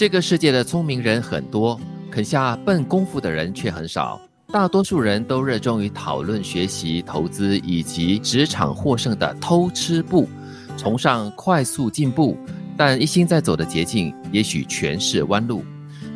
这个世界的聪明人很多，肯下笨功夫的人却很少。大多数人都热衷于讨论、学习、投资以及职场获胜的偷吃步，崇尚快速进步，但一心在走的捷径，也许全是弯路。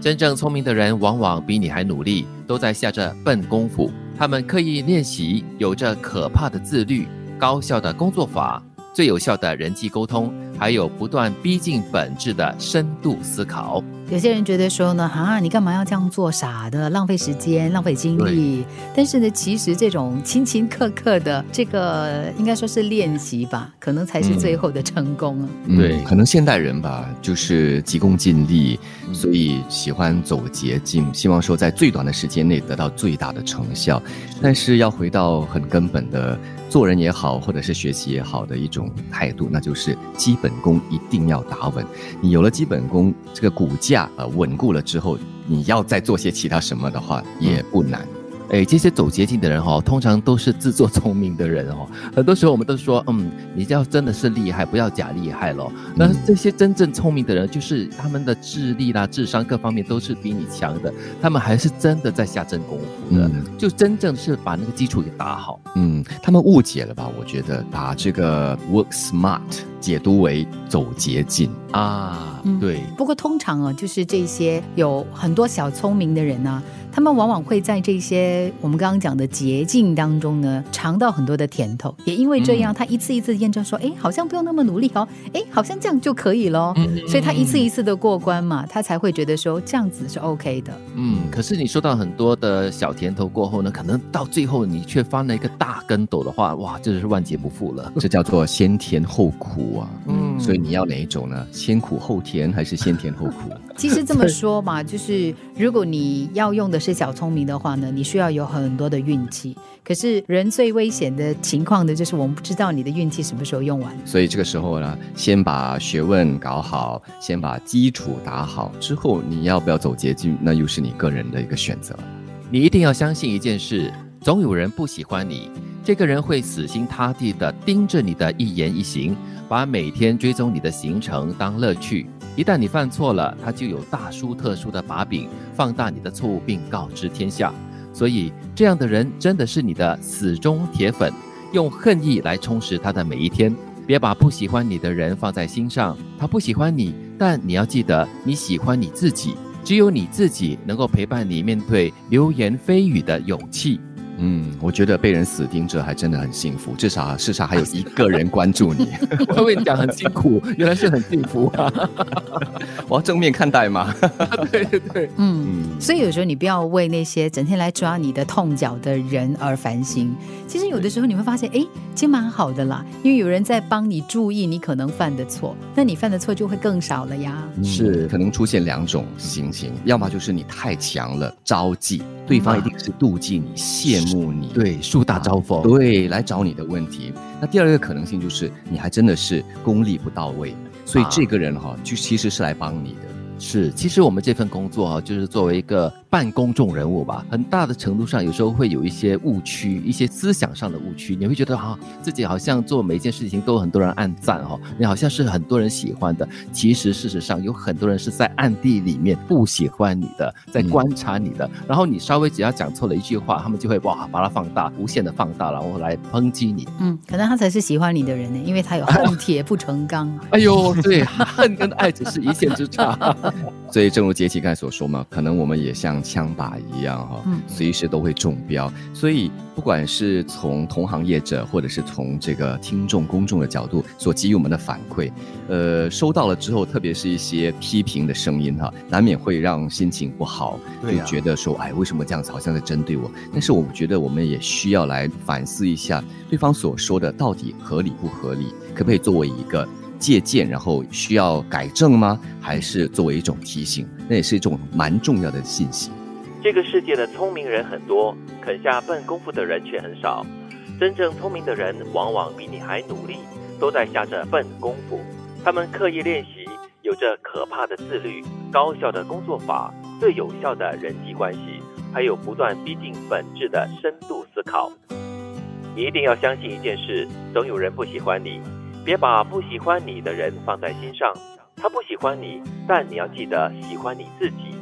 真正聪明的人，往往比你还努力，都在下着笨功夫。他们刻意练习，有着可怕的自律、高效的工作法、最有效的人际沟通。还有不断逼近本质的深度思考。有些人觉得说呢，啊，你干嘛要这样做？傻的，浪费时间，浪费精力。但是呢，其实这种勤勤刻刻的这个，应该说是练习吧，可能才是最后的成功啊。对，可能现代人吧，就是急功近利，所以喜欢走捷径，希望说在最短的时间内得到最大的成效。但是要回到很根本的。做人也好，或者是学习也好的一种态度，那就是基本功一定要打稳。你有了基本功，这个骨架呃稳固了之后，你要再做些其他什么的话，也不难。哎，这些走捷径的人哈，通常都是自作聪明的人哦。很多时候我们都说，嗯，你要真的是厉害，不要假厉害咯。那这些真正聪明的人，就是他们的智力啦、智商各方面都是比你强的，他们还是真的在下真功夫的，就真正是把那个基础给打好。嗯，他们误解了吧？我觉得把这个 work smart 解读为走捷径啊，对。不过通常啊，就是这些有很多小聪明的人呢。他们往往会在这些我们刚刚讲的捷径当中呢，尝到很多的甜头。也因为这样，他一次一次验证说：“哎，好像不用那么努力哦，哎，好像这样就可以喽。”所以，他一次一次的过关嘛，他才会觉得说这样子是 OK 的。嗯，可是你收到很多的小甜头过后呢，可能到最后你却翻了一个大跟斗的话，哇，这就是万劫不复了。这叫做先甜后苦啊。嗯，所以你要哪一种呢？先苦后甜，还是先甜后苦？其实这么说嘛，就是如果你要用的。是小聪明的话呢，你需要有很多的运气。可是人最危险的情况呢，就是我们不知道你的运气什么时候用完。所以这个时候呢，先把学问搞好，先把基础打好，之后你要不要走捷径，那又是你个人的一个选择。你一定要相信一件事：总有人不喜欢你，这个人会死心塌地的盯着你的一言一行，把每天追踪你的行程当乐趣。一旦你犯错了，他就有大书特书的把柄，放大你的错误并告知天下。所以，这样的人真的是你的死忠铁粉，用恨意来充实他的每一天。别把不喜欢你的人放在心上，他不喜欢你，但你要记得，你喜欢你自己。只有你自己能够陪伴你面对流言蜚语的勇气。嗯，我觉得被人死盯着还真的很幸福，至少世上还有一个人关注你。我跟你讲很辛苦，原来是很幸福啊！我要正面看待嘛。对对对，嗯。所以有时候你不要为那些整天来抓你的痛脚的人而烦心。其实有的时候你会发现，哎，其实蛮好的啦，因为有人在帮你注意你可能犯的错，那你犯的错就会更少了呀。是，可能出现两种情形，要么就是你太强了，招忌。对方一定是妒忌你、羡慕你，对，树大招风，对，来找你的问题。那第二个可能性就是，你还真的是功力不到位，所以这个人哈，就其实是来帮你的。是，其实我们这份工作啊，就是作为一个。半公众人物吧，很大的程度上，有时候会有一些误区，一些思想上的误区。你会觉得啊，自己好像做每一件事情都有很多人暗赞哦，你好像是很多人喜欢的。其实事实上，有很多人是在暗地里面不喜欢你的，在观察你的。然后你稍微只要讲错了一句话，他们就会哇把它放大，无限的放大，然后来抨击你。嗯，可能他才是喜欢你的人呢，因为他有恨铁不成钢。哎呦，对，恨跟爱只是一线之差。所以正如杰奇刚才所说嘛，可能我们也像。枪靶一样哈，随时都会中标。所以，不管是从同行业者，或者是从这个听众公众的角度所给予我们的反馈，呃，收到了之后，特别是一些批评的声音哈，难免会让心情不好，就觉得说，哎，为什么这样子，好像在针对我？但是，我觉得我们也需要来反思一下，对方所说的到底合理不合理？可不可以作为一个借鉴，然后需要改正吗？还是作为一种提醒？那也是一种蛮重要的信息。这个世界的聪明人很多，肯下笨功夫的人却很少。真正聪明的人，往往比你还努力，都在下着笨功夫。他们刻意练习，有着可怕的自律、高效的工作法、最有效的人际关系，还有不断逼近本质的深度思考。你一定要相信一件事：总有人不喜欢你。别把不喜欢你的人放在心上。他不喜欢你，但你要记得喜欢你自己。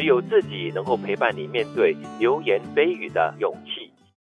只有自己能够陪伴你面对流言蜚语的勇气。